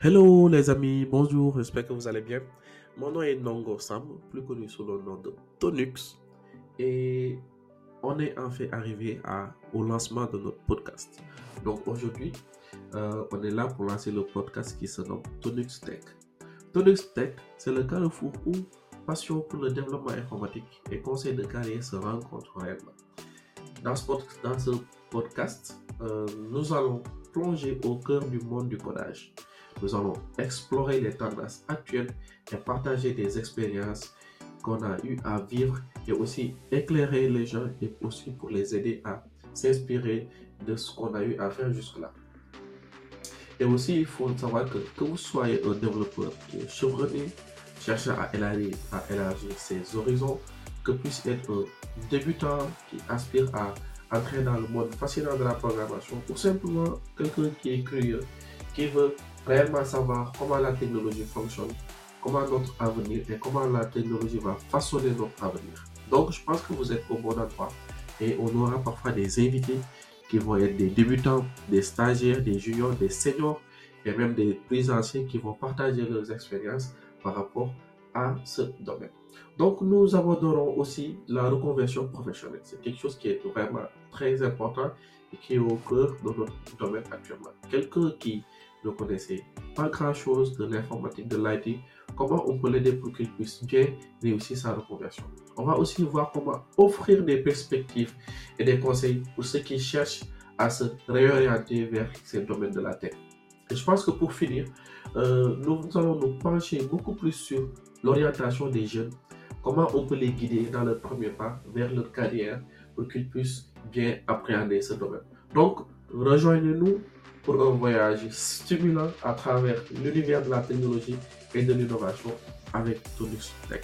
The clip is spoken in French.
Hello les amis, bonjour, j'espère que vous allez bien. Mon nom est Nongo Sam, plus connu sous le nom de Tonux. Et on est en fait arrivé au lancement de notre podcast. Donc aujourd'hui, euh, on est là pour lancer le podcast qui se nomme Tonux Tech. Tonux Tech, c'est le carrefour où passion pour le développement informatique et conseil de carrière se rencontrent réellement. Dans ce, dans ce podcast, euh, nous allons plonger au cœur du monde du codage. Nous allons explorer les tendances actuelles et partager des expériences qu'on a eu à vivre et aussi éclairer les gens et aussi pour les aider à s'inspirer de ce qu'on a eu à faire jusque-là. Et aussi, il faut savoir que que vous soyez un développeur qui est chevronné, cherchant à élargir, à élargir ses horizons, que puisse être un débutant qui aspire à entrer dans le monde fascinant de la programmation, ou simplement quelqu'un qui est curieux, qui veut réellement savoir comment la technologie fonctionne, comment notre avenir et comment la technologie va façonner notre avenir. Donc, je pense que vous êtes au bon endroit et on aura parfois des invités qui vont être des débutants, des stagiaires, des juniors, des seniors et même des plus anciens qui vont partager leurs expériences par rapport à ce domaine. Donc, nous aborderons aussi la reconversion professionnelle. C'est quelque chose qui est vraiment très important et qui est au cœur de notre domaine actuellement. Quelqu'un qui ne connaissait pas grand-chose de l'informatique, de l'IT, comment on peut l'aider pour qu'il puisse bien réussir sa reconversion? On va aussi voir comment offrir des perspectives et des conseils pour ceux qui cherchent à se réorienter vers ces domaines de la tech. Et je pense que pour finir, euh, nous allons nous pencher beaucoup plus sur l'orientation des jeunes, comment on peut les guider dans leur premier pas vers leur carrière pour qu'ils puissent bien appréhender ce domaine. Donc, rejoignez-nous pour un voyage stimulant à travers l'univers de la technologie et de l'innovation avec Tonus Tech.